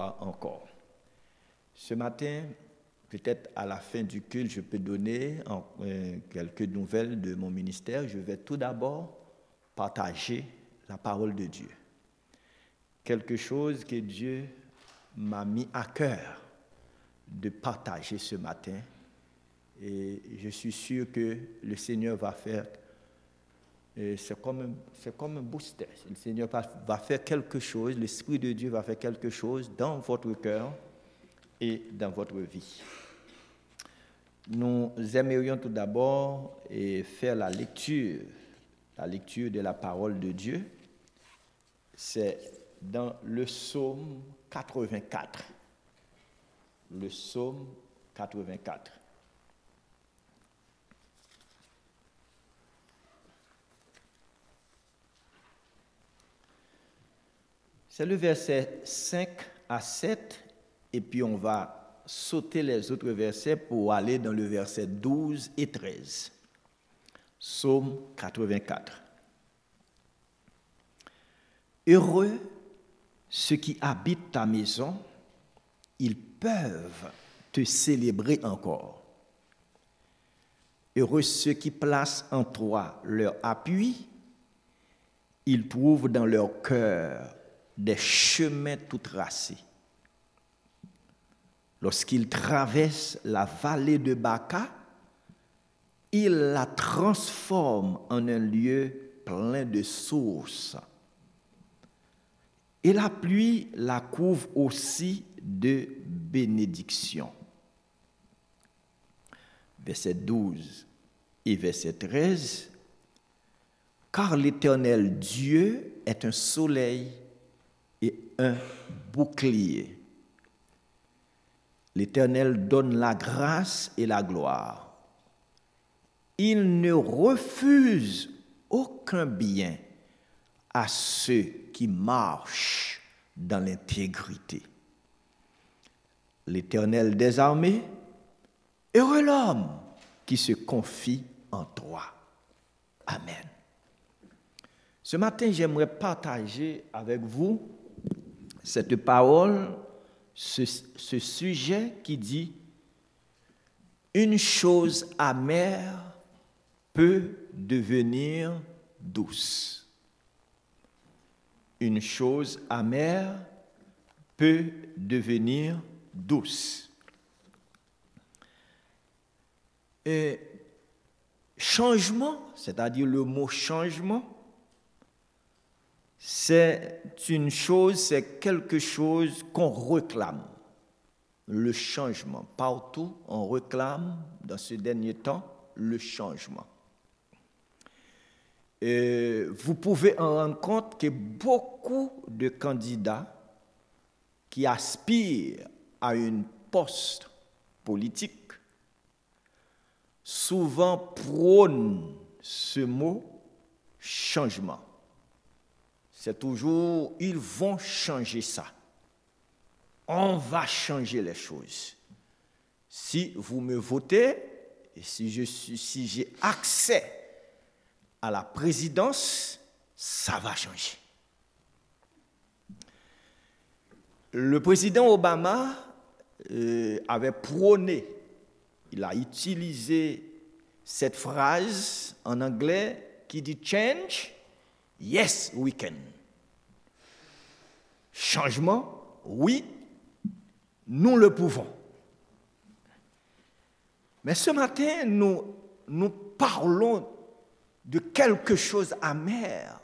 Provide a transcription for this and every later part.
encore. Ce matin, peut-être à la fin du culte, je peux donner euh, quelques nouvelles de mon ministère. Je vais tout d'abord partager la parole de Dieu. Quelque chose que Dieu m'a mis à cœur de partager ce matin. Et je suis sûr que le Seigneur va faire c'est comme, comme, un booster. Le Seigneur va, faire quelque chose, l'Esprit de Dieu va faire quelque chose dans votre cœur et dans votre vie. Nous aimerions tout d'abord faire la lecture, la lecture de la parole de Dieu. C'est dans le psaume 84. Le psaume 84. C'est le verset 5 à 7, et puis on va sauter les autres versets pour aller dans le verset 12 et 13. Psaume 84. Heureux ceux qui habitent ta maison, ils peuvent te célébrer encore. Heureux ceux qui placent en toi leur appui, ils trouvent dans leur cœur des chemins tout tracés. Lorsqu'il traverse la vallée de Baca, il la transforme en un lieu plein de sources. Et la pluie la couvre aussi de bénédictions. Verset 12 et verset 13. Car l'Éternel Dieu est un soleil et un bouclier. L'Éternel donne la grâce et la gloire. Il ne refuse aucun bien à ceux qui marchent dans l'intégrité. L'Éternel des armées, heureux l'homme qui se confie en toi. Amen. Ce matin, j'aimerais partager avec vous cette parole, ce, sujet qui dit une chose amère peut devenir douce. Une chose amère peut devenir douce. Et changement, c'est-à-dire le mot changement, c'est une chose, c'est quelque chose qu'on réclame. Le changement. Partout, on réclame, dans ce dernier temps, le changement. Vous pouvez en rendre compte que beaucoup de candidats qui aspirent à une poste politique souvent prônent ce mot changement c'est toujours, ils vont changer ça. On va changer les choses. Si vous me votez, et si suis, si j'ai accès à la présidence, ça va changer. Le président Obama euh, avait prôné, il a utilisé cette phrase en anglais qui dit change, yes we can. Changement, oui, nous le pouvons. Mais ce matin, nous, nous parlons de quelque chose amer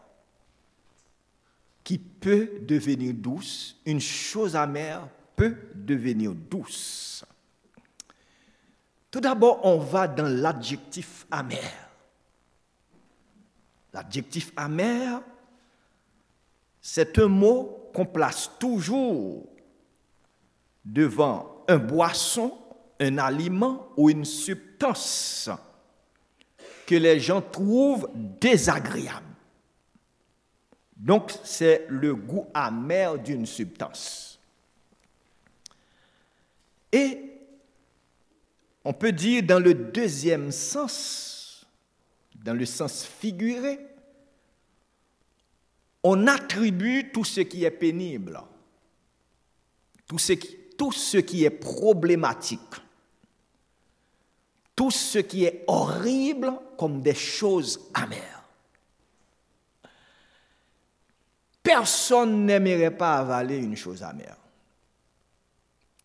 qui peut devenir douce. Une chose amère peut devenir douce. Tout d'abord, on va dans l'adjectif amer. L'adjectif amer, c'est un mot qu'on place toujours devant un boisson, un aliment ou une substance que les gens trouvent désagréable. Donc, c'est le goût amer d'une substance. Et on peut dire dans le deuxième sens, dans le sens figuré, on attribue tout ce qui est pénible, tout ce qui, tout ce qui est problématique, tout ce qui est horrible comme des choses amères. Personne n'aimerait pas avaler une chose amère.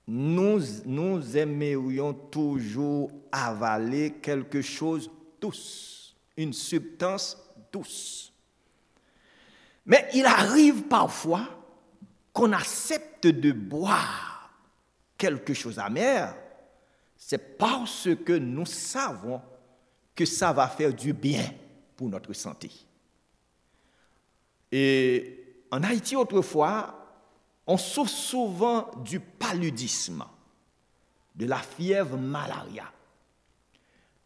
Nous, nous aimerions toujours avaler quelque chose douce, une substance douce. Mais il arrive parfois qu'on accepte de boire quelque chose amer, c'est parce que nous savons que ça va faire du bien pour notre santé. Et en Haïti, autrefois, on souffre souvent du paludisme, de la fièvre malaria.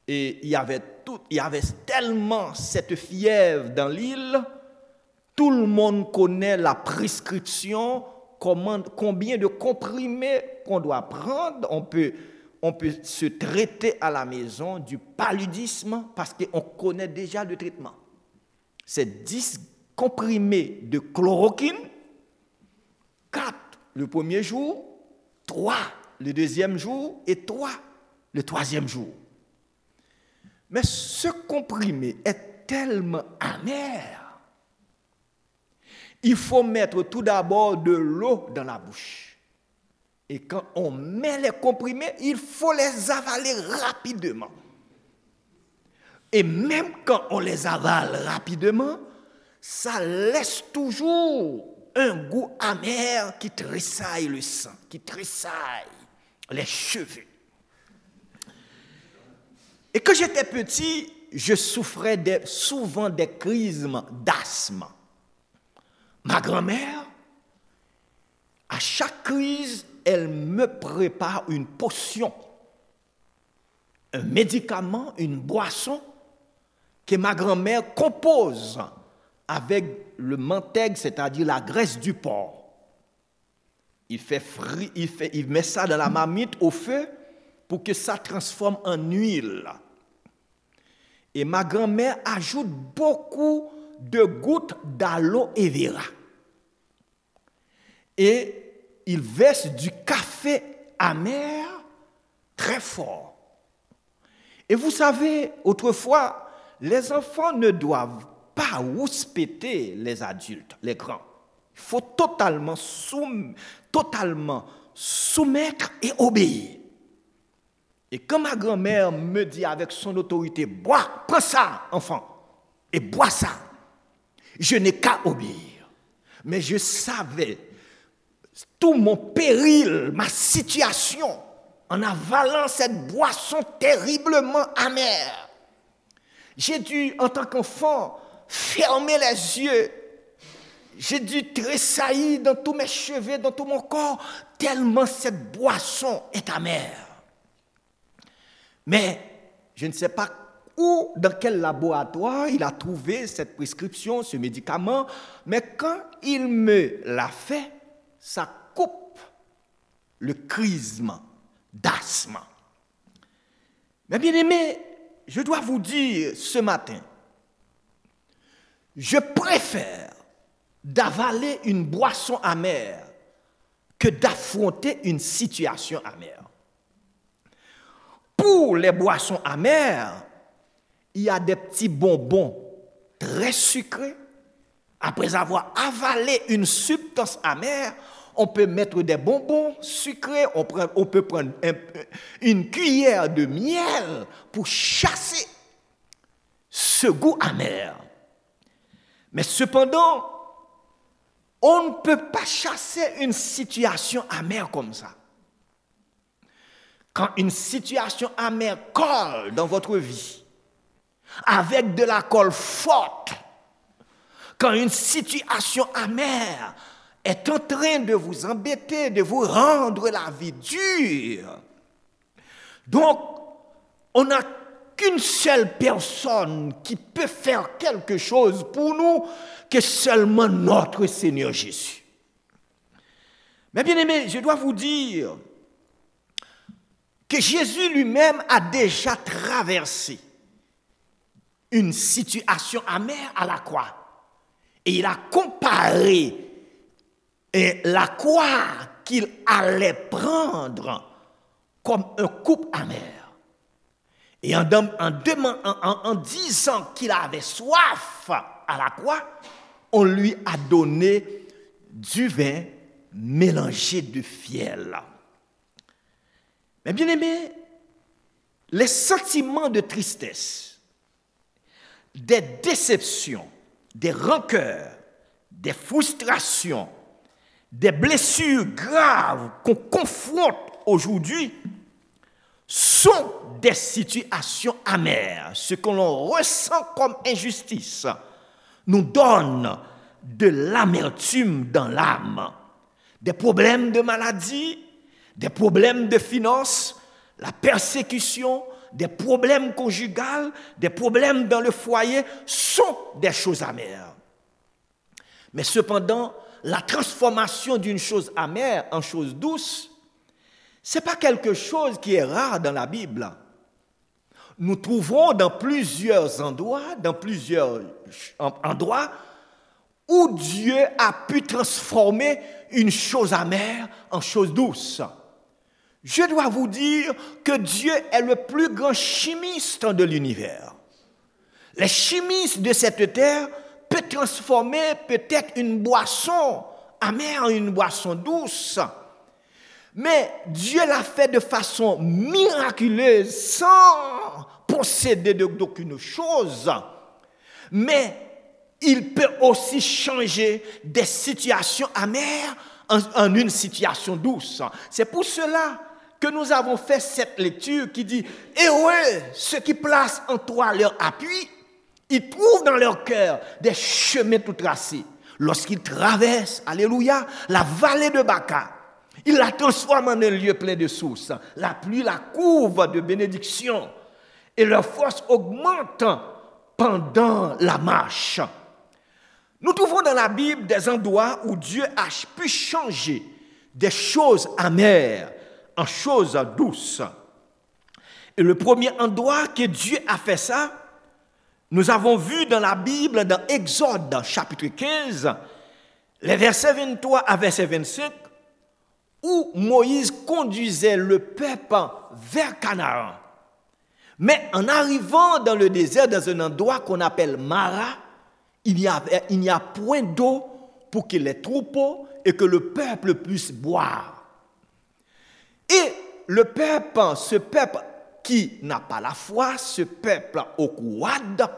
Et il y avait, tellement cette fièvre dans l'île tout le monde connaît la prescription, combien de comprimés qu'on doit prendre. On peut, on peut se traiter à la maison du paludisme parce qu'on connaît déjà le traitement. C'est 10 comprimés de chloroquine, 4 le premier jour, 3 le deuxième jour et 3 le troisième jour. Mais ce comprimé est tellement amer il faut mettre tout d'abord de l'eau dans la bouche. Et quand on met les comprimés, il faut les avaler rapidement. Et même quand on les avale rapidement, ça laisse toujours un goût amer qui tressaille le sang, qui tressaille les cheveux. Et quand j'étais petit, je souffrais souvent des crises d'asthme. Ma grand-mère, à chaque crise, elle me prépare une potion, un médicament, une boisson que ma grand-mère compose avec le mentègue, c'est-à-dire la graisse du porc. Il, fait il, fait, il met ça dans la marmite au feu pour que ça transforme en huile. Et ma grand-mère ajoute beaucoup de gouttes d'aloe vera et il verse du café amer très fort. Et vous savez, autrefois, les enfants ne doivent pas rouspéter les adultes, les grands. Il faut totalement, totalement soumettre et obéir. Et quand ma grand-mère me dit avec son autorité, bois, prends ça, enfant, et bois ça, je n'ai qu'à obéir. Mais je savais tout mon péril, ma situation, en avalant cette boisson terriblement amère. J'ai dû, en tant qu'enfant, fermer les yeux. J'ai dû tressaillir dans tous mes cheveux, dans tout mon corps, tellement cette boisson est amère. Mais je ne sais pas où, dans quel laboratoire il a trouvé cette prescription, ce médicament, mais quand il me l'a fait, ça coupe le crisme d'asthme. Mais bien aimé, je dois vous dire ce matin, je préfère d'avaler une boisson amère que d'affronter une situation amère. Pour les boissons amères, il y a des petits bonbons très sucrés après avoir avalé une substance amère, on peut mettre des bonbons sucrés, on, peut prendre une cuillère de miel pour chasser ce goût amer. Mais cependant, on ne peut pas chasser une situation amère comme ça. Quand une situation amère colle dans votre vie, avec de la colle forte, quand une situation amère est en train de vous embêter, de vous rendre la vie dure. Donc, on n'a qu'une seule personne qui peut faire quelque chose pour nous que seulement notre Seigneur Jésus. Mais bien aimé, je dois vous dire que Jésus lui-même a déjà traversé une situation amère à la croix. Et il a comparé la croix qu'il allait prendre comme un coupe amer. Et en, en disant qu'il avait soif à la croix, on lui a donné du vin mélangé de fiel. Mais bien aimé, les sentiments de tristesse, des déceptions, des rancœurs, des frustrations, des blessures graves qu'on confronte aujourd'hui sont des situations amères. Ce que l'on ressent comme injustice nous donne de l'amertume dans l'âme. Des problèmes de maladie, des problèmes de finances, la persécution, des problèmes conjugaux, des problèmes dans le foyer sont des choses amères. Mais cependant, la transformation d'une chose amère en chose douce, ce n'est pas quelque chose qui est rare dans la Bible. Nous trouvons dans plusieurs endroits, dans plusieurs endroits, où Dieu a pu transformer une chose amère en chose douce. Je dois vous dire que Dieu est le plus grand chimiste de l'univers. Les chimistes de cette terre peuvent transformer peut-être une boisson amère en une boisson douce. Mais Dieu l'a fait de façon miraculeuse, sans posséder d'aucune chose. Mais il peut aussi changer des situations amères en, une situation douce. C'est pour cela que nous avons fait cette lecture qui dit, ouais, ceux qui placent en toi leur appui, ils trouvent dans leur cœur des chemins tout tracés. Lorsqu'ils traversent, alléluia, la vallée de Baca, ils la transforment en un lieu plein de sources. La pluie la couvre de bénédictions et leur force augmente pendant la marche. Nous trouvons dans la Bible des endroits où Dieu a pu changer des choses amères en choses douces. Et le premier endroit que Dieu a fait ça, nous avons vu dans la Bible, dans Exode chapitre 15, les versets 23 à verset 25, où Moïse conduisait le peuple vers Canaan. Mais en arrivant dans le désert, dans un endroit qu'on appelle Mara, il n'y a, a point d'eau pour que les troupeaux et que le peuple puisse boire. Et le peuple, ce peuple qui n'a pas la foi, ce peuple au couade,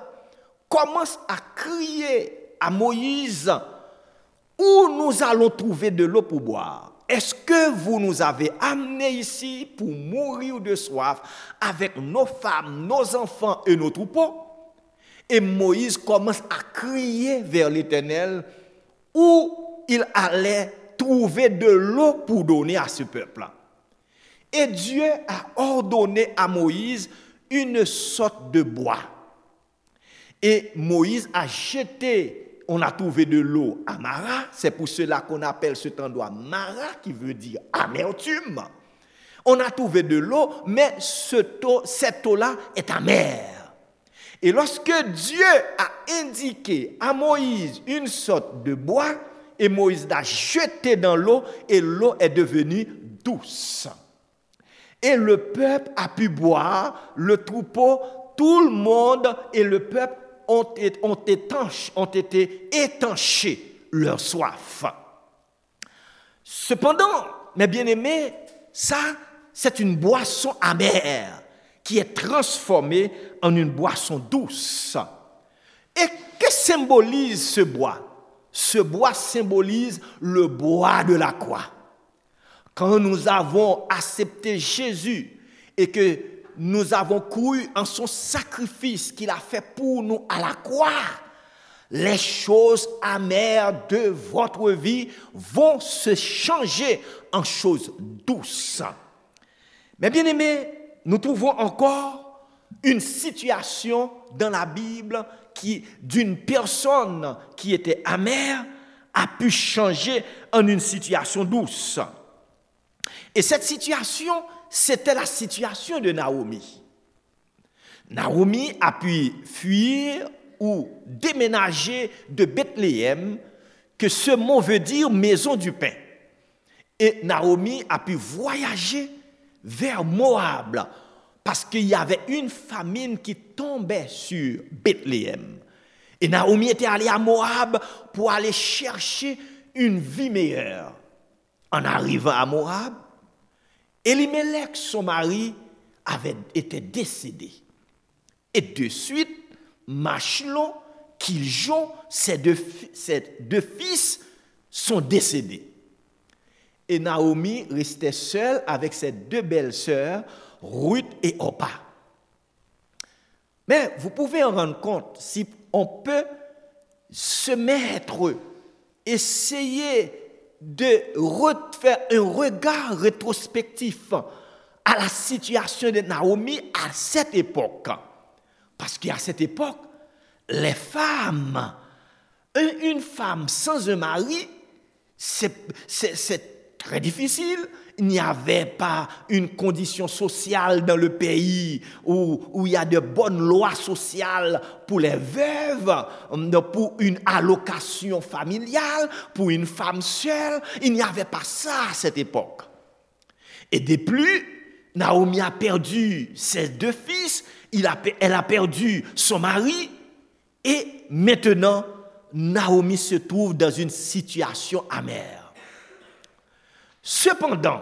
commence à crier à Moïse où nous allons trouver de l'eau pour boire? Est-ce que vous nous avez amenés ici pour mourir de soif avec nos femmes, nos enfants et nos troupeaux? Et Moïse commence à crier vers l'Éternel où il allait trouver de l'eau pour donner à ce peuple. Et Dieu a ordonné à Moïse une sorte de bois. Et Moïse a jeté, on a trouvé de l'eau à Mara, c'est pour cela qu'on appelle cet endroit Mara, qui veut dire amertume. On a trouvé de l'eau, mais cette eau-là est amère. Et lorsque Dieu a indiqué à Moïse une sorte de bois, et Moïse l'a jeté dans l'eau, et l'eau est devenue douce. Et le peuple a pu boire, le troupeau, tout le monde et le peuple ont, été étanchés leur soif. Cependant, mes bien-aimés, ça, c'est une boisson amère qui est transformée en une boisson douce. Et que symbolise ce bois? Ce bois symbolise le bois de la croix. Quand nous avons accepté Jésus et que nous avons cru en son sacrifice qu'il a fait pour nous à la croix, les choses amères de votre vie vont se changer en choses douces. Mais bien aimés, nous trouvons encore une situation dans la Bible qui, d'une personne qui était amère, a pu changer en une situation douce. Et cette situation, c'était la situation de Naomi. Naomi a pu fuir ou déménager de Bethléem, que ce mot veut dire maison du pain. Et Naomi a pu voyager vers Moab parce qu'il y avait une famine qui tombait sur Bethléem. Et Naomi était allée à Moab pour aller chercher une vie meilleure. En arrivant à Moab, Elimelech, son mari, avait été décédé. Et de suite, Machlon, Kiljon, ses deux, ses deux fils sont décédés. Et Naomi restait seule avec ses deux belles sœurs, Ruth et Opa. Mais vous pouvez en rendre compte si on peut se mettre, essayer de faire un regard rétrospectif à la situation de Naomi à cette époque. Parce qu'à cette époque, les femmes, une femme sans un mari, c'est très difficile il n'y avait pas une condition sociale dans le pays où, il y a de bonnes lois sociales pour les veuves, pour une allocation familiale, pour une femme seule. Il n'y avait pas ça à cette époque. Et de plus, Naomi a perdu ses deux fils, elle a perdu son mari, et maintenant, Naomi se trouve dans une situation amère. Cependant,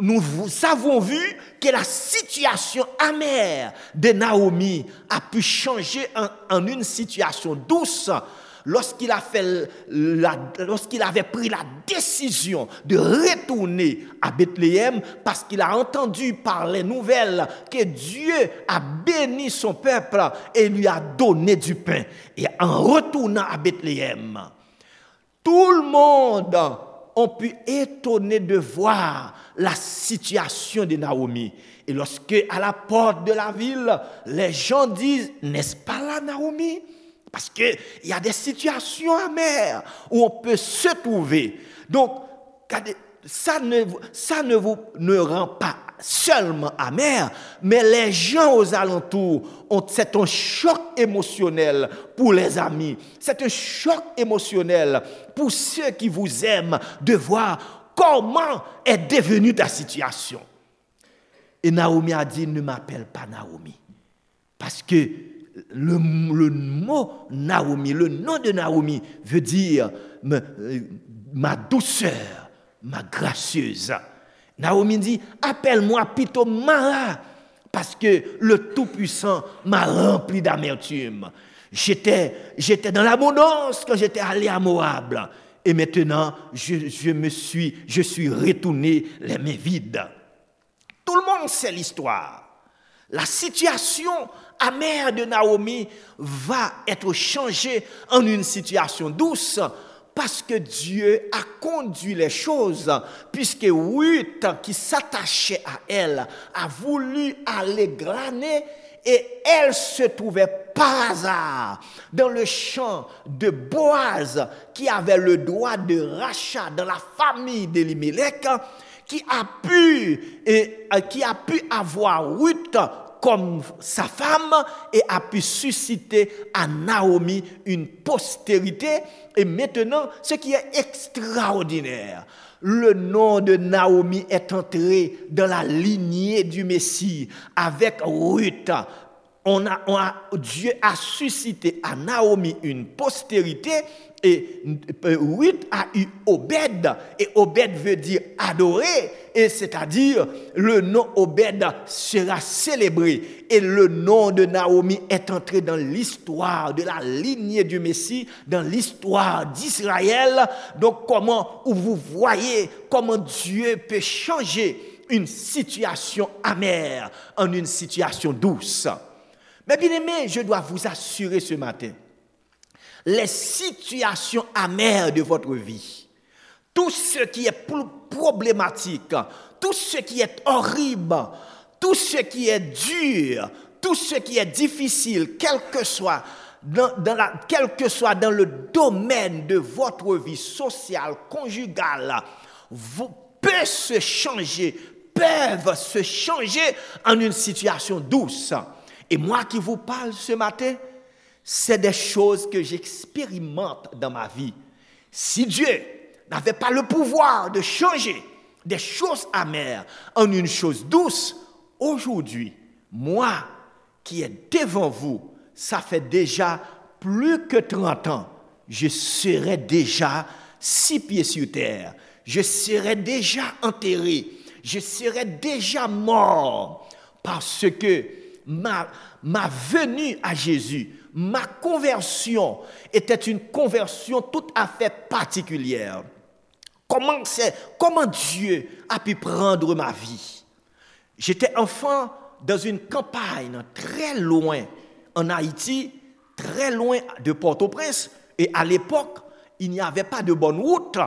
nous avons vu que la situation amère de Naomi a pu changer en, une situation douce lorsqu'il lorsqu'il avait pris la décision de retourner à Bethléem parce qu'il a entendu par les nouvelles que Dieu a béni son peuple et lui a donné du pain. Et en retournant à Bethléem, tout le monde ont pu étonner de voir la situation de Naomi. Et lorsque à la porte de la ville, les gens disent, n'est-ce pas là Naomi? Parce qu'il y a des situations amères où on peut se trouver. Donc, ça ne, ça ne vous ne rend pas seulement amer, mais les gens aux alentours, ont, c'est un choc émotionnel pour les amis, c'est un choc émotionnel pour ceux qui vous aiment de voir comment est devenue ta situation. Et Naomi a dit, ne m'appelle pas Naomi, parce que le, le, mot Naomi, le nom de Naomi veut dire ma douceur, ma gracieuse. Naomi dit, appelle-moi plutôt Mara, parce que le Tout-Puissant m'a rempli d'amertume. J'étais, dans l'abondance quand j'étais allé à Moab. Et maintenant, je, me suis, je suis retourné les mains vides. Tout le monde sait l'histoire. La situation amère de Naomi va être changée en une situation douce parce que Dieu a conduit les choses, puisque Ruth, qui s'attachait à elle, a voulu aller glaner et elle se trouvait par hasard dans le champ de Boaz, qui avait le droit de rachat dans la famille d'Elimelech, qui a pu et qui a pu avoir Ruth comme sa femme et a pu susciter à Naomi une postérité. Et maintenant, ce qui est extraordinaire, le nom de Naomi est entré dans la lignée du Messie avec Ruth. On a, Dieu a suscité à Naomi une postérité et Ruth a eu Obed, et Obed veut dire adorer, et c'est-à-dire le nom Obed sera célébré, et le nom de Naomi est entré dans l'histoire de la lignée du Messie, dans l'histoire d'Israël. Donc comment vous voyez comment Dieu peut changer une situation amère en une situation douce? Mais bien aimé, je dois vous assurer ce matin les situations amères de votre vie, tout ce qui est problématique, tout ce qui est horrible, tout ce qui est dur, tout ce qui est difficile, quel que soit dans, le domaine de votre vie sociale, conjugale, vous peut se changer, peuvent se changer en une situation douce. Et moi qui vous parle ce matin, c'est des choses que j'expérimente dans ma vie. Si Dieu n'avait pas le pouvoir de changer des choses amères en une chose douce, aujourd'hui, moi qui est devant vous, ça fait déjà plus que 30 ans, je serai déjà six pieds sur terre, je serai déjà enterré, je serai déjà mort, parce que ma, ma venue à Jésus, ma conversion était une conversion tout à fait particulière. Comment, comment Dieu a pu prendre ma vie? J'étais enfant dans une campagne très loin en Haïti, très loin de Port-au-Prince. Et à l'époque, il n'y avait pas de bonne route.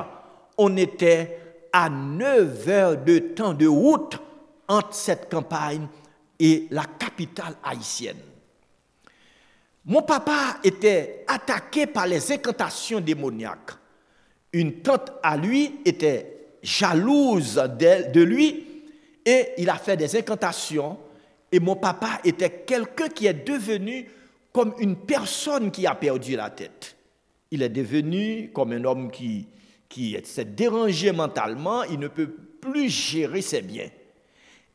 On était à 9 heures de temps de route entre cette campagne et la capitale haïtienne. Mon papa était attaqué par les incantations démoniaques. Une tante à lui était jalouse de lui et il a fait des incantations. Et mon papa était quelqu'un qui est devenu comme une personne qui a perdu la tête. Il est devenu comme un homme qui, qui s'est dérangé mentalement, il ne peut plus gérer ses biens.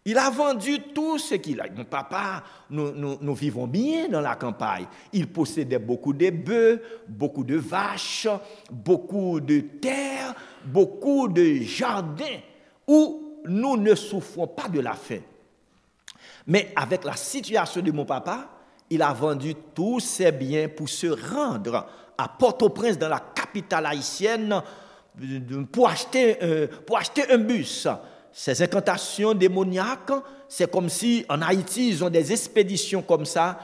Il a vendu tout ce qu'il a. Mon papa, nous, vivons bien dans la campagne. Il possédait beaucoup de bœufs, beaucoup de vaches, beaucoup de terres, beaucoup de jardins où nous ne souffrons pas de la faim. Mais avec la situation de mon papa, il a vendu tous ses biens pour se rendre à Port-au-Prince, dans la capitale haïtienne, pour acheter, pour acheter un bus ces incantations démoniaques, c'est comme si en Haïti, ils ont des expéditions comme ça.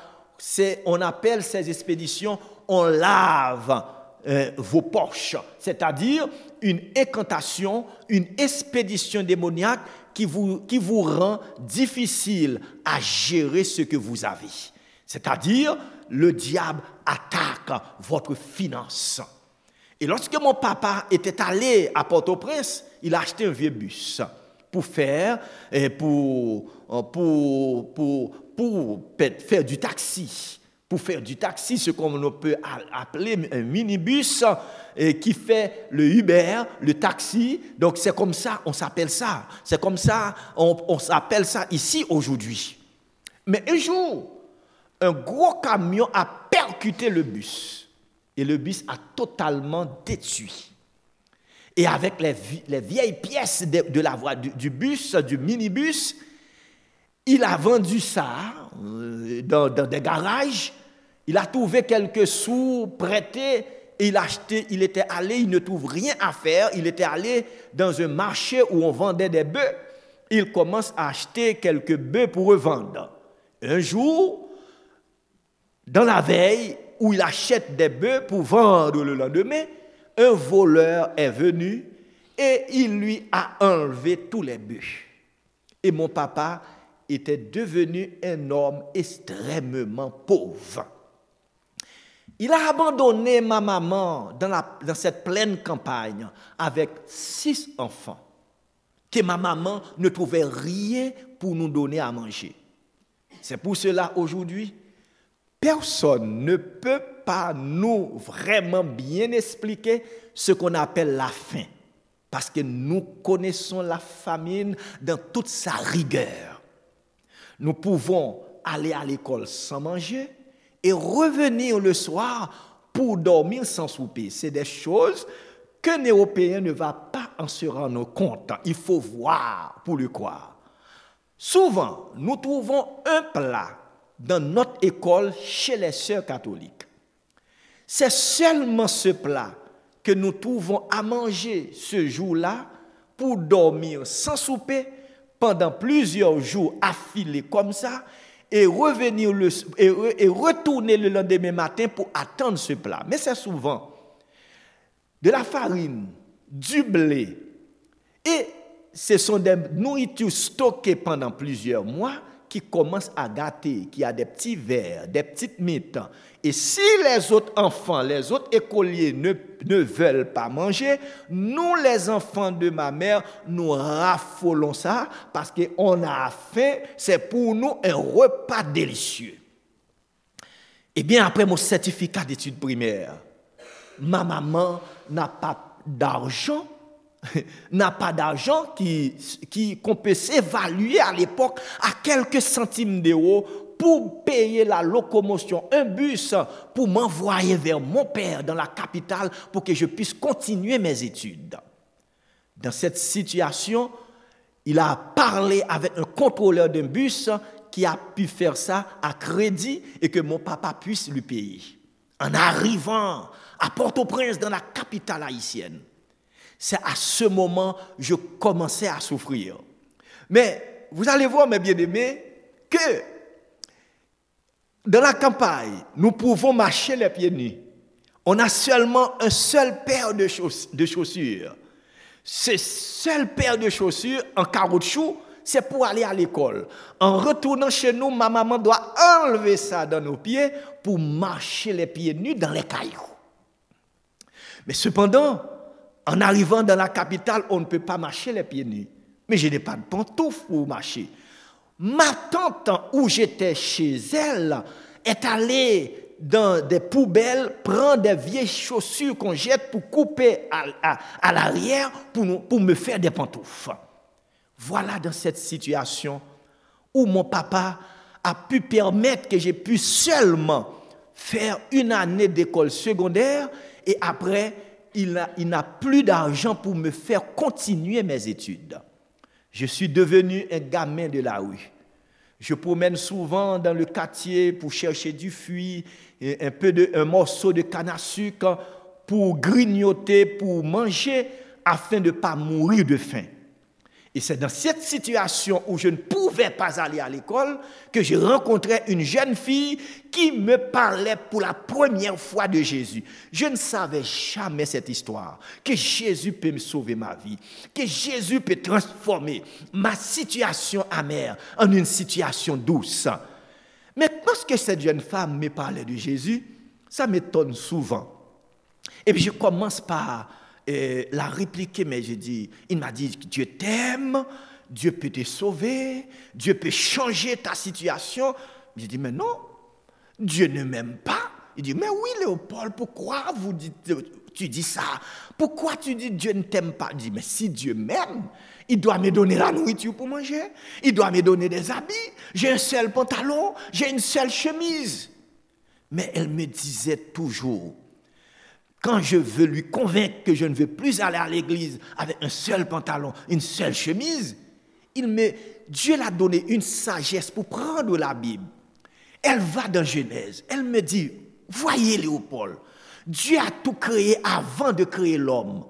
On appelle ces expéditions, on lave euh, vos poches. C'est-à-dire une incantation, une expédition démoniaque qui vous, qui vous rend difficile à gérer ce que vous avez. C'est-à-dire, le diable attaque votre finance. Et lorsque mon papa était allé à Port-au-Prince, il a acheté un vieux bus pour euh, faire du taxi. Pour faire du taxi, ce qu'on peut appeler un minibus qui fait le Uber, le taxi. Donc c'est comme ça, on s'appelle ça. C'est comme ça, on, on s'appelle ça ici aujourd'hui. Mais un jour, un gros camion a percuté le bus et le bus a totalement détruit. Et avec les, vieilles pièces de, la voie, du, bus, du minibus, il a vendu ça euh, dans, des garages. Il a trouvé quelques sous prêtés. il a acheté, il était allé, il ne trouve rien à faire. Il était allé dans un marché où on vendait des bœufs. Il commence à acheter quelques bœufs pour revendre. Un jour, dans la veille, où il achète des bœufs pour vendre le lendemain, un voleur est venu et il lui a enlevé tous les bûches. Et mon papa était devenu un homme extrêmement pauvre. Il a abandonné ma maman dans, cette pleine campagne avec six enfants, que ma maman ne trouvait rien pour nous donner à manger. C'est pour cela aujourd'hui, personne ne peut pas nous vraiment bien expliquer ce qu'on appelle la faim. Parce que nous connaissons la famine dans toute sa rigueur. Nous pouvons aller à l'école sans manger et revenir le soir pour dormir sans souper. C'est des choses qu'un Européen ne va pas en se rendre compte. Il faut voir pour le croire. Souvent, nous trouvons un plat dans notre école chez les sœurs catholiques. C'est seulement ce plat que nous trouvons à manger ce jour-là pour dormir sans souper pendant plusieurs jours affilés comme ça et revenir et, retourner le lendemain matin pour attendre ce plat. Mais c'est souvent de la farine, du blé et ce sont des nourritures stockées pendant plusieurs mois qui commence à gâter, qui a des petits verres, des petites mythes. Et si les autres enfants, les autres écoliers ne, ne veulent pas manger, nous, les enfants de ma mère, nous raffolons ça parce qu'on a faim, c'est pour nous un repas délicieux. Et bien après mon certificat d'études primaires, ma maman n'a pas d'argent n'a pas d'argent qui, qui, qu'on peut s'évaluer à l'époque à quelques centimes d'euros pour payer la locomotion, un bus pour m'envoyer vers mon père dans la capitale pour que je puisse continuer mes études. Dans cette situation, il a parlé avec un contrôleur d'un bus qui a pu faire ça à crédit et que mon papa puisse lui payer. En arrivant à Port-au-Prince, dans la capitale haïtienne, c'est à ce moment que je commençais à souffrir. Mais vous allez voir, mes bien-aimés, que dans la campagne, nous pouvons marcher les pieds nus. On a seulement un seul paire de, chaussures. Ce seul paire de chaussures en caoutchouc, c'est pour aller à l'école. En retournant chez nous, ma maman doit enlever ça dans nos pieds pour marcher les pieds nus dans les cailloux. Mais cependant, en arrivant dans la capitale, on ne peut pas marcher les pieds nus. Mais je n'ai pas de pantoufles pour marcher. Ma tante, où j'étais chez elle, est allée dans des poubelles, prendre des vieilles chaussures qu'on jette pour couper à, l'arrière pour, me faire des pantoufles. Voilà dans cette situation où mon papa a pu permettre que j'ai pu seulement faire une année d'école secondaire et après, il n'a plus d'argent pour me faire continuer mes études. Je suis devenu un gamin de la rue. Je promène souvent dans le quartier pour chercher du fruit, un, peu de, un morceau de canne à sucre pour grignoter, pour manger, afin de ne pas mourir de faim. Et c'est dans cette situation où je ne pouvais pas aller à l'école que j'ai rencontré une jeune fille qui me parlait pour la première fois de Jésus. Je ne savais jamais cette histoire, que Jésus peut me sauver ma vie, que Jésus peut transformer ma situation amère en une situation douce. Mais lorsque cette jeune femme me parlait de Jésus, ça m'étonne souvent. Et puis je commence par et l'a répliqué, mais j'ai dit, il m'a dit, Dieu t'aime, Dieu peut te sauver, Dieu peut changer ta situation. J'ai dit, mais non, Dieu ne m'aime pas. Il dit, mais oui, Léopold, pourquoi tu dis ça? Pourquoi tu dis Dieu ne t'aime pas? Je dis, mais si Dieu m'aime, il doit me donner la nourriture pour manger, il doit me donner des habits, j'ai un seul pantalon, j'ai une seule chemise. Mais elle me disait toujours, quand je veux lui convaincre que je ne veux plus aller à l'église avec un seul pantalon, une seule chemise, il me, Dieu l'a donné une sagesse pour prendre la Bible. Elle va dans Genèse. Elle me dit, voyez Léopold, Dieu a tout créé avant de créer l'homme.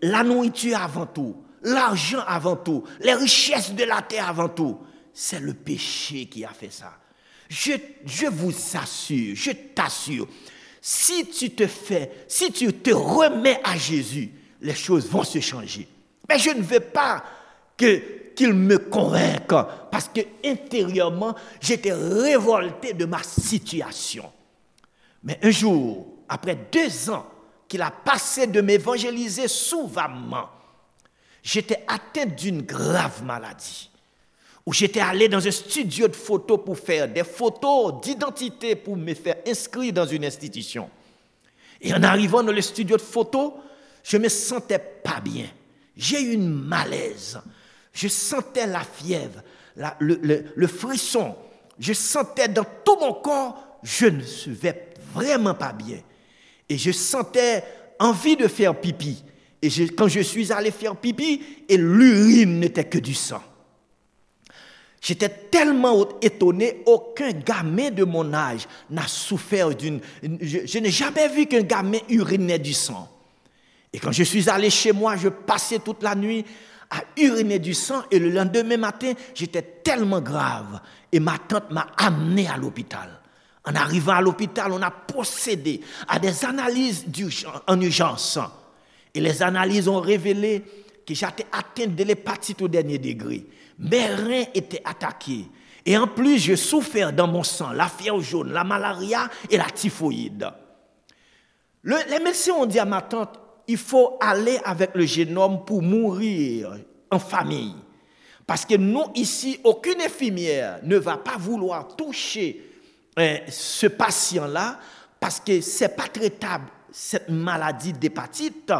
La nourriture avant tout, l'argent avant tout, les richesses de la terre avant tout. C'est le péché qui a fait ça. Je, je vous assure, je t'assure, si tu te fais, si tu te remets à Jésus, les choses vont se changer. Mais je ne veux pas qu'il me convainque parce que intérieurement, j'étais révolté de ma situation. Mais un jour, après deux ans qu'il a passé de m'évangéliser souvent, j'étais atteint d'une grave maladie où j'étais allé dans un studio de photos pour faire des photos d'identité pour me faire inscrire dans une institution. Et en arrivant dans le studio de photos, je me sentais pas bien. J'ai eu une malaise. Je sentais la fièvre, le, le, frisson. Je sentais dans tout mon corps, je ne vais vraiment pas bien. Et je sentais envie de faire pipi. Et quand je suis allé faire pipi, et l'urine n'était que du sang. J'étais tellement étonné, aucun gamin de mon âge n'a souffert d'une... Je, n'ai jamais vu qu'un gamin urinait du sang. Et quand je suis allé chez moi, je passais toute la nuit à uriner du sang et le lendemain matin, j'étais tellement grave. Et ma tante m'a amené à l'hôpital. En arrivant à l'hôpital, on a procédé à des analyses en urgence. Et les analyses ont révélé que j'étais atteint de l'hépatite au dernier degré mes reins étaient attaqués. Et en plus, je souffrais dans mon sang la fièvre jaune, la malaria et la typhoïde. les médecins ont dit à ma tante, il faut aller avec le génome pour mourir en famille. Parce que nous, ici, aucune infirmière ne va pas vouloir toucher hein, ce patient-là parce que ce n'est pas traitable, cette maladie d'hépatite.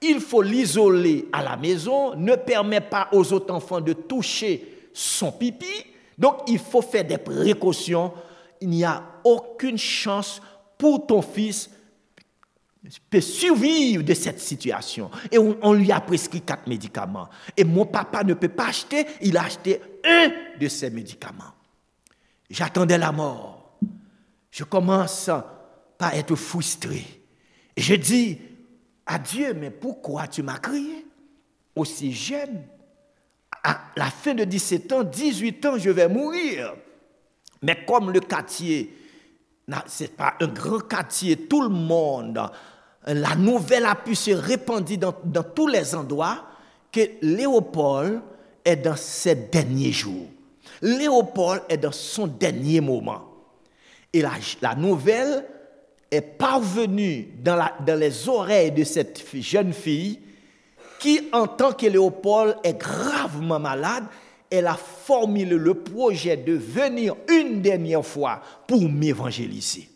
Il faut l'isoler à la maison, ne permet pas aux autres enfants de toucher son pipi. Donc il faut faire des précautions. Il n'y a aucune chance pour ton fils peut survivre de cette situation. Et on, lui a prescrit quatre médicaments. Et mon papa ne peut pas acheter, il a acheté un de ces médicaments. J'attendais la mort. Je commence par être frustré. Et je dis à Dieu, mais pourquoi tu m'as crié? Aussi jeune À la fin de 17 ans, 18 ans, je vais mourir. Mais comme le quartier, ce n'est pas un grand quartier, tout le monde la nouvelle a pu se répandre dans, tous les endroits que Léopold est dans ses derniers jours. Léopold est dans son dernier moment. Et la, nouvelle est parvenue dans, les oreilles de cette jeune fille qui, en tant que Léopold est gravement malade, elle a formulé le projet de venir une dernière fois pour m'évangéliser.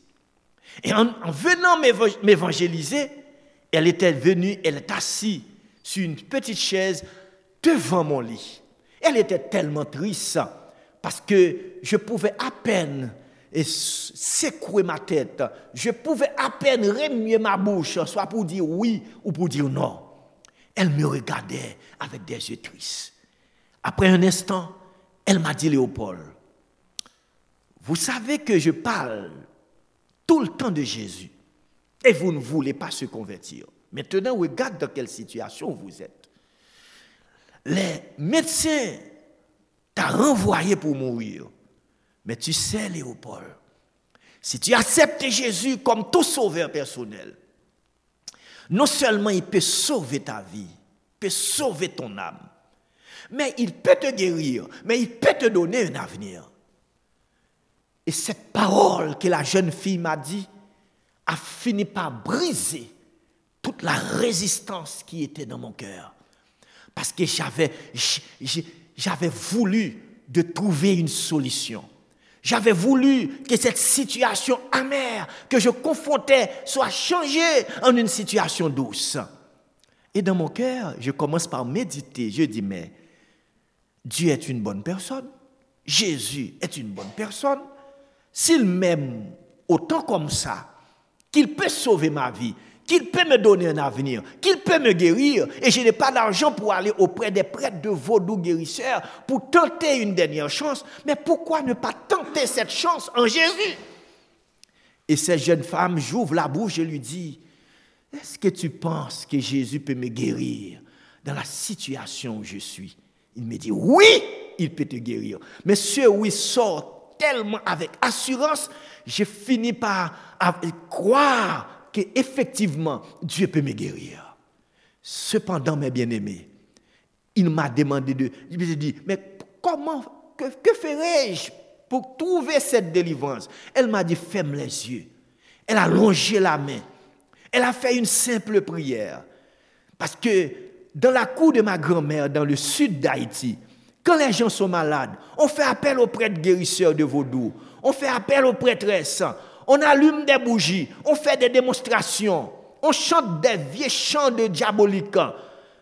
Et en, venant m'évangéliser, elle était venue, elle est assise sur une petite chaise devant mon lit. Elle était tellement triste parce que je pouvais à peine secouer ma tête. Je pouvais à peine remuer ma bouche, soit pour dire oui ou pour dire non. Elle me regardait avec des yeux tristes. Après un instant, elle m'a dit, Léopold, vous savez que je parle tout le temps de Jésus. Et vous ne voulez pas se convertir. Maintenant, regarde dans quelle situation vous êtes. Les médecins t'ont renvoyé pour mourir. Mais tu sais, Léopold, si tu acceptes Jésus comme ton sauveur personnel, non seulement il peut sauver ta vie, il peut sauver ton âme, mais il peut te guérir, mais il peut te donner un avenir. Et cette parole que la jeune fille m'a dit a fini par briser toute la résistance qui était dans mon cœur. Parce que j'avais, j'avais voulu de trouver une solution. J'avais voulu que cette situation amère que je confrontais soit changée en une situation douce. Et dans mon cœur, je commence par méditer. Je dis, mais Dieu est une bonne personne. Jésus est une bonne personne s'il m'aime autant comme ça, qu'il peut sauver ma vie, qu'il peut me donner un avenir, qu'il peut me guérir, et je n'ai pas d'argent pour aller auprès des prêtres de vaudou guérisseurs pour tenter une dernière chance, mais pourquoi ne pas tenter cette chance en Jésus? Et cette jeune femme, j'ouvre la bouche et lui dis, est-ce que tu penses que Jésus peut me guérir dans la situation où je suis? Il me dit, oui, il peut te guérir. Mais ce oui sort tellement avec assurance, j'ai fini par croire qu'effectivement, Dieu peut me guérir. Cependant, mes bien-aimés, il m'a demandé de... Il m'a dit, mais comment, que, que ferai-je pour trouver cette délivrance? Elle m'a dit, ferme les yeux. Elle a longé la main. Elle a fait une simple prière. Parce que dans la cour de ma grand-mère, dans le sud d'Haïti, quand les gens sont malades, on fait appel aux prêtres guérisseurs de vaudou, on fait appel aux prêtresses, on allume des bougies, on fait des démonstrations, on chante des vieux chants de diaboliques.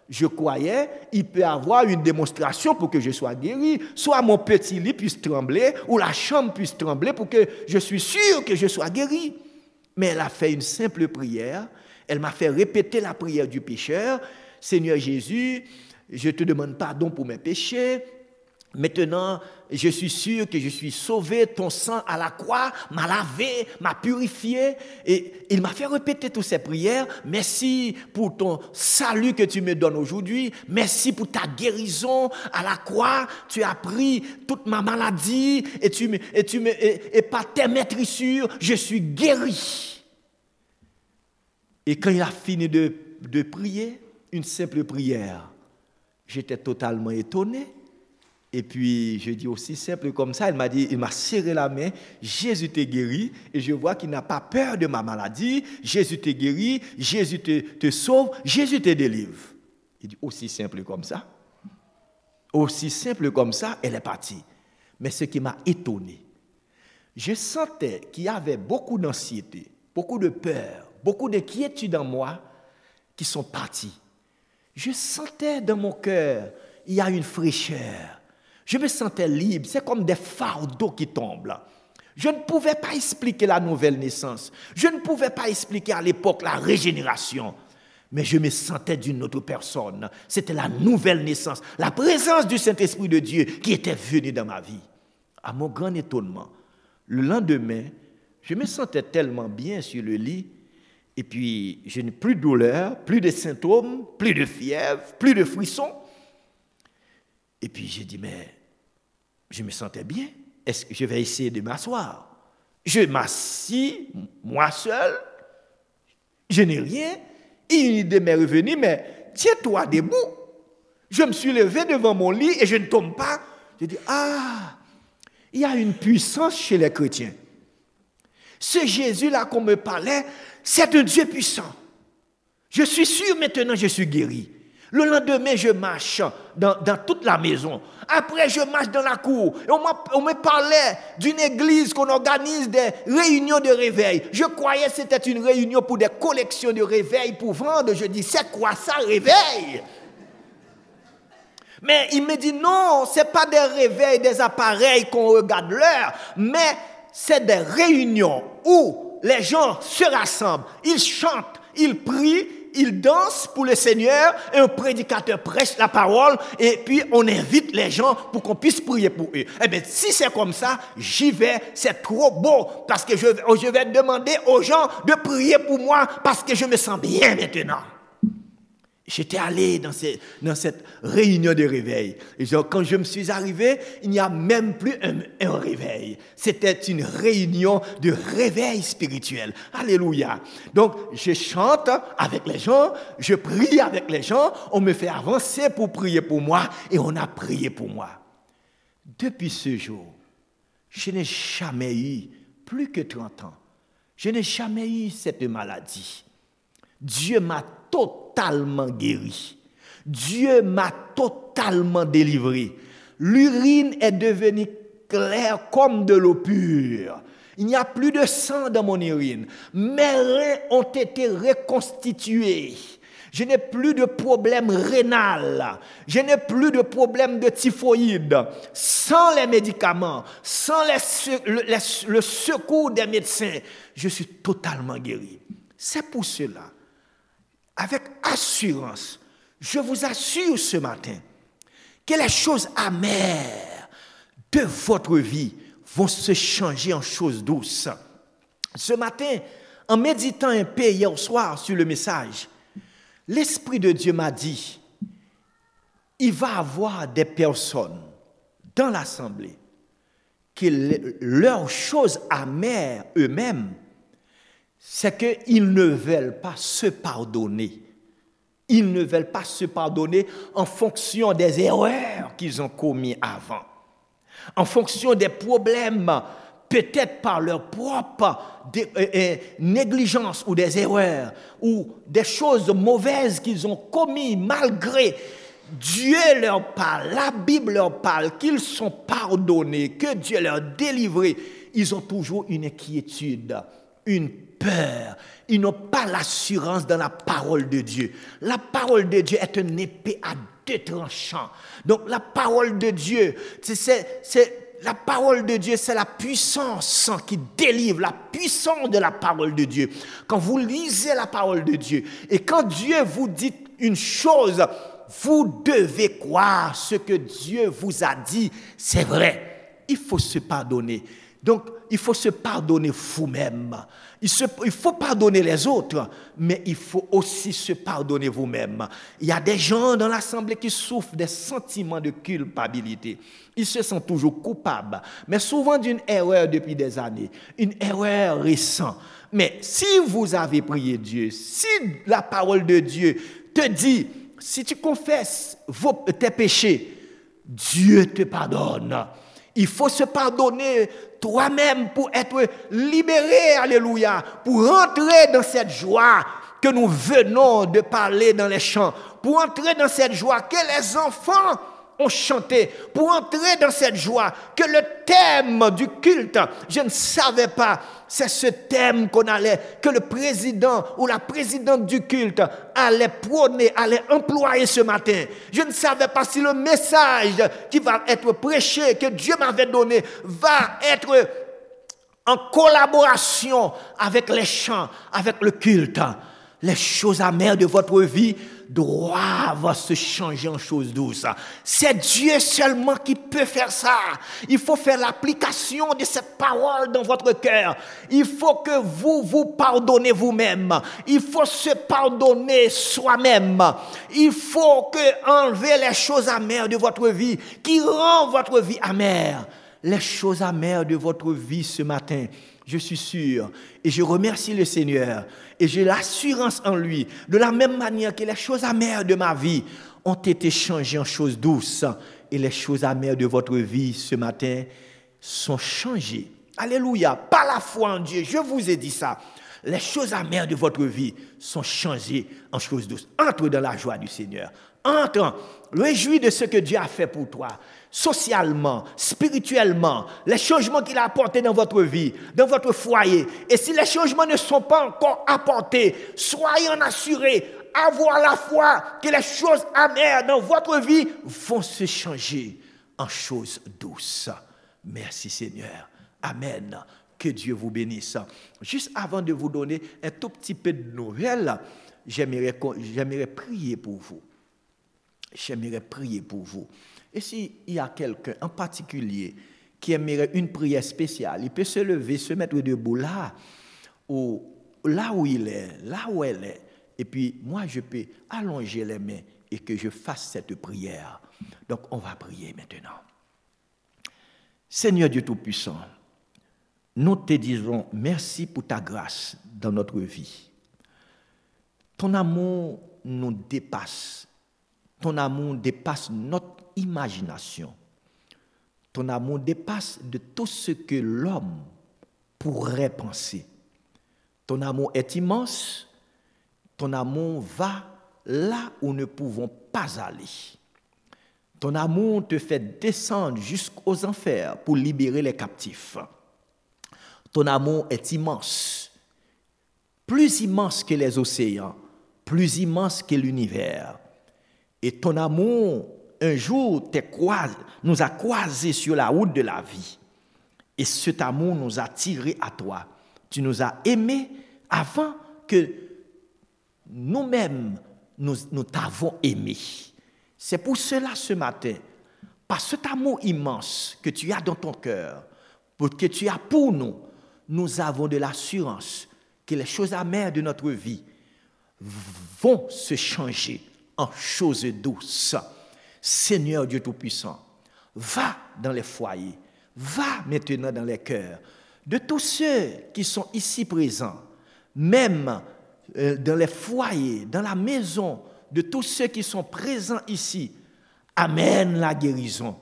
Je croyais, il peut avoir une démonstration pour que je sois guéri, soit mon petit lit puisse trembler, ou la chambre puisse trembler pour que je suis sûr que je sois guéri. Mais elle a fait une simple prière, elle m'a fait répéter la prière du pécheur, Seigneur Jésus, je te demande pardon pour mes péchés. Maintenant, je suis sûr que je suis sauvé. Ton sang à la croix m'a lavé, m'a purifié. Et il m'a fait répéter toutes ces prières. Merci pour ton salut que tu me donnes aujourd'hui. Merci pour ta guérison à la croix. Tu as pris toute ma maladie et, tu me, et, tu me, et, par tes maîtrissures, je suis guéri. Et quand il a fini de, de prier, une simple prière, J'étais totalement étonné. Et puis, je dis aussi simple comme ça, il m'a dit, il m'a serré la main, Jésus t'est guéri, et je vois qu'il n'a pas peur de ma maladie, Jésus t'est guéri, Jésus te, te sauve, Jésus te délivre. Il dit, aussi simple comme ça, aussi simple comme ça, elle est partie. Mais ce qui m'a étonné, je sentais qu'il y avait beaucoup d'anxiété, beaucoup de peur, beaucoup d'inquiétude en moi qui sont partis je sentais dans mon cœur, il y a une fraîcheur. Je me sentais libre. C'est comme des fardeaux qui tombent. Je ne pouvais pas expliquer la nouvelle naissance. Je ne pouvais pas expliquer à l'époque la régénération. Mais je me sentais d'une autre personne. C'était la nouvelle naissance, la présence du Saint-Esprit de Dieu qui était venu dans ma vie. À mon grand étonnement, le lendemain, je me sentais tellement bien sur le lit, et puis je n'ai plus de douleur, plus de symptômes, plus de fièvre, plus de frissons. Et puis j'ai dit, mais je me sentais bien. Est-ce que je vais essayer de m'asseoir? Je m'assis, moi seul, je n'ai rien. Une idée m'est revenue, mais tiens-toi debout. Je me suis levé devant mon lit et je ne tombe pas. Je dis, ah, il y a une puissance chez les chrétiens. Ce Jésus-là qu'on me parlait, c'est un Dieu puissant. Je suis sûr maintenant, je suis guéri. Le lendemain, je marche dans, toute la maison. Après, je marche dans la cour. On, me parlait d'une église qu'on organise des réunions de réveil. Je croyais que c'était une réunion pour des collections de réveil pour vendre. Je dis, c'est quoi ça, réveil? Mais il me dit, non, ce n'est pas des réveils, des appareils qu'on regarde l'heure, mais c'est des réunions où les gens se rassemblent, ils chantent, ils prient ils dansent pour le Seigneur et un prédicateur prêche la parole et puis on invite les gens pour qu'on puisse prier pour eux. Eh bien, si c'est comme ça, j'y vais, c'est trop beau parce que je, je vais demander aux gens de prier pour moi parce que je me sens bien maintenant. J'étais allé dans, cette réunion de réveil. Et quand je me suis arrivé, il n'y a même plus un, réveil. C'était une réunion de réveil spirituel. Alléluia. Donc, je chante avec les gens, je prie avec les gens, on me fait avancer pour prier pour moi et on a prié pour moi. Depuis ce jour, je n'ai jamais eu plus que 30 ans. Je n'ai jamais eu cette maladie. Dieu m'a totalement guéri. Dieu m'a totalement délivré. L'urine est devenue claire comme de l'eau pure. Il n'y a plus de sang dans mon urine. Mes reins ont été reconstitués. Je n'ai plus de problème rénal. Je n'ai plus de problème de typhoïde. Sans les médicaments, sans le secours des médecins, je suis totalement guéri. C'est pour cela avec assurance, je vous assure ce matin que les choses amères de votre vie vont se changer en choses douces. Ce matin, en méditant un peu hier soir sur le message, l'Esprit de Dieu m'a dit, il va y avoir des personnes dans l'Assemblée que leurs choses amères eux-mêmes c'est qu'ils ne veulent pas se pardonner. Ils ne veulent pas se pardonner en fonction des erreurs qu'ils ont commises avant, en fonction des problèmes, peut-être par leur propre euh, euh, négligence ou des erreurs, ou des choses mauvaises qu'ils ont commises malgré Dieu leur parle, la Bible leur parle, qu'ils sont pardonnés, que Dieu leur a délivrés. Ils ont toujours une inquiétude, une peur. Ils n'ont pas l'assurance dans la parole de Dieu. La parole de Dieu est une épée à deux tranchants. Donc la parole de Dieu, c'est la parole de Dieu, c'est la puissance qui délivre, la puissance de la parole de Dieu. Quand vous lisez la parole de Dieu et quand Dieu vous dit une chose, vous devez croire ce que Dieu vous a dit, c'est vrai. Il faut se pardonner. Donc, il faut se pardonner vous-même. Il, faut pardonner les autres, mais il faut aussi se pardonner vous-même. Il y a des gens dans l'Assemblée qui souffrent des sentiments de culpabilité. Ils se sentent toujours coupables, mais souvent d'une erreur depuis des années, une erreur récente. Mais si vous avez prié Dieu, si la parole de Dieu te dit, si tu confesses tes péchés, Dieu te pardonne. Il faut se pardonner toi-même pour être libéré, alléluia, pour entrer dans cette joie que nous venons de parler dans les chants, pour entrer dans cette joie que les enfants ont chanté, pour entrer dans cette joie, que le thème du culte, je ne savais pas, c'est ce thème qu'on allait, que le président ou la présidente du culte allait prôner, allait employer ce matin. Je ne savais pas si le message qui va être prêché, que Dieu m'avait donné, va être en collaboration avec les chants, avec le culte. Les choses amères de votre vie doivent se changer en choses douces. C'est Dieu seulement qui peut faire ça. Il faut faire l'application de cette parole dans votre cœur. Il faut que vous vous pardonnez vous-même. Il faut se pardonner soi-même. Il faut que enlever les choses amères de votre vie qui rend votre vie amère. Les choses amères de votre vie ce matin je suis sûr. Et je remercie le Seigneur. Et j'ai l'assurance en lui. De la même manière que les choses amères de ma vie ont été changées en choses douces. Et les choses amères de votre vie ce matin sont changées. Alléluia. Par la foi en Dieu, je vous ai dit ça. Les choses amères de votre vie sont changées en choses douces. Entre dans la joie du Seigneur. Entre, réjouis de ce que Dieu a fait pour toi socialement, spirituellement, les changements qu'il a apportés dans votre vie, dans votre foyer. Et si les changements ne sont pas encore apportés, soyez en assurés, avoir la foi que les choses amères dans votre vie vont se changer en choses douces. Merci Seigneur. Amen. Que Dieu vous bénisse. Juste avant de vous donner un tout petit peu de nouvelles, j'aimerais prier pour vous. J'aimerais prier pour vous. Et s'il y a quelqu'un en particulier qui aimerait une prière spéciale, il peut se lever, se mettre debout là, ou là où il est, là où elle est. Et puis moi, je peux allonger les mains et que je fasse cette prière. Donc on va prier maintenant. Seigneur Dieu Tout-Puissant, nous te disons merci pour ta grâce dans notre vie. Ton amour nous dépasse. Ton amour dépasse notre imagination. Ton amour dépasse de tout ce que l'homme pourrait penser. Ton amour est immense. Ton amour va là où nous ne pouvons pas aller. Ton amour te fait descendre jusqu'aux enfers pour libérer les captifs. Ton amour est immense, plus immense que les océans, plus immense que l'univers. Et ton amour un jour nous a croisés sur la route de la vie. Et cet amour nous a tirés à toi. Tu nous as aimés avant que nous-mêmes nous, nous t'avons aimé. C'est pour cela ce matin, par cet amour immense que tu as dans ton cœur, que tu as pour nous, nous avons de l'assurance que les choses amères de notre vie vont se changer en choses douces. Seigneur Dieu Tout-Puissant, va dans les foyers, va maintenant dans les cœurs de tous ceux qui sont ici présents, même euh, dans les foyers, dans la maison, de tous ceux qui sont présents ici. Amène la guérison.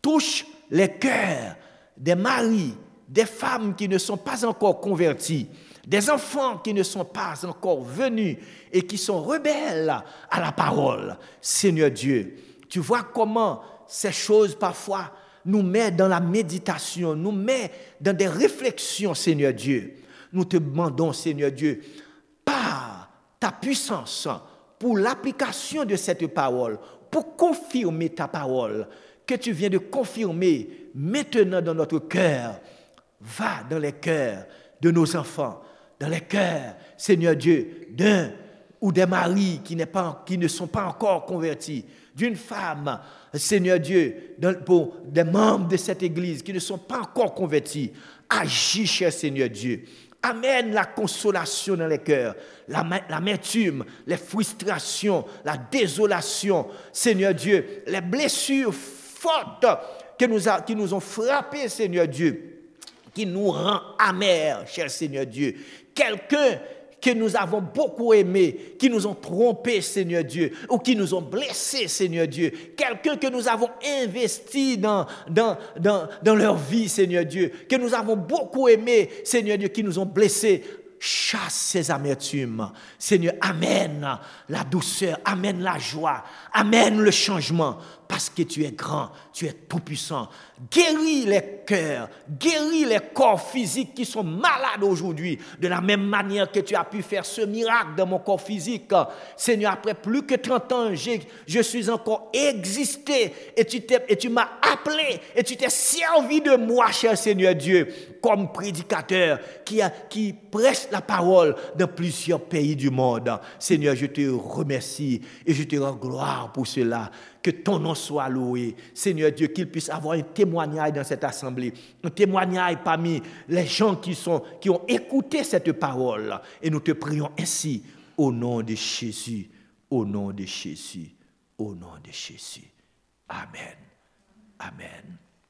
Touche les cœurs des maris, des femmes qui ne sont pas encore convertis, des enfants qui ne sont pas encore venus et qui sont rebelles à la parole. Seigneur Dieu, tu vois comment ces choses parfois nous mettent dans la méditation, nous mettent dans des réflexions, Seigneur Dieu. Nous te demandons, Seigneur Dieu, par ta puissance, pour l'application de cette parole, pour confirmer ta parole, que tu viens de confirmer maintenant dans notre cœur. Va dans les cœurs de nos enfants, dans les cœurs, Seigneur Dieu, d'un ou des maris qui, ne sont pas encore convertis d'une femme, Seigneur Dieu, pour des membres de cette Église qui ne sont pas encore convertis. Agis, cher Seigneur Dieu. Amène la consolation dans les cœurs, l'amertume, les frustrations, la désolation, Seigneur Dieu, les blessures fortes nous qui nous ont frappés, Seigneur Dieu, qui nous rend amers, cher Seigneur Dieu. Quelqu'un que nous avons beaucoup aimé, qui nous ont trompés, Seigneur Dieu, ou qui nous ont blessés, Seigneur Dieu. Quelqu'un que nous avons investi dans leur vie, Seigneur Dieu, que nous avons beaucoup aimé, Seigneur Dieu, qui nous ont blessés chasse ces amertumes. Seigneur, amène la douceur, amène la joie, amène le changement parce que tu es grand, tu es tout-puissant. Guéris les cœurs, guéris les corps physiques qui sont malades aujourd'hui, de la même manière que tu as pu faire ce miracle dans mon corps physique. Seigneur, après plus que 30 ans, je suis encore existé et tu, m'as appelé et tu t'es servi de moi, cher Seigneur Dieu, comme prédicateur qui, a, prêche la parole dans plusieurs pays du monde. Seigneur, je te remercie et je te rends gloire pour cela. Que ton nom soit loué. Seigneur Dieu, qu'il puisse avoir un témoignage dans cette assemblée, un témoignage parmi les gens qui, sont, qui ont écouté cette parole. Et nous te prions ainsi au nom de Jésus, au nom de Jésus, au nom de Jésus. Amen. Amen.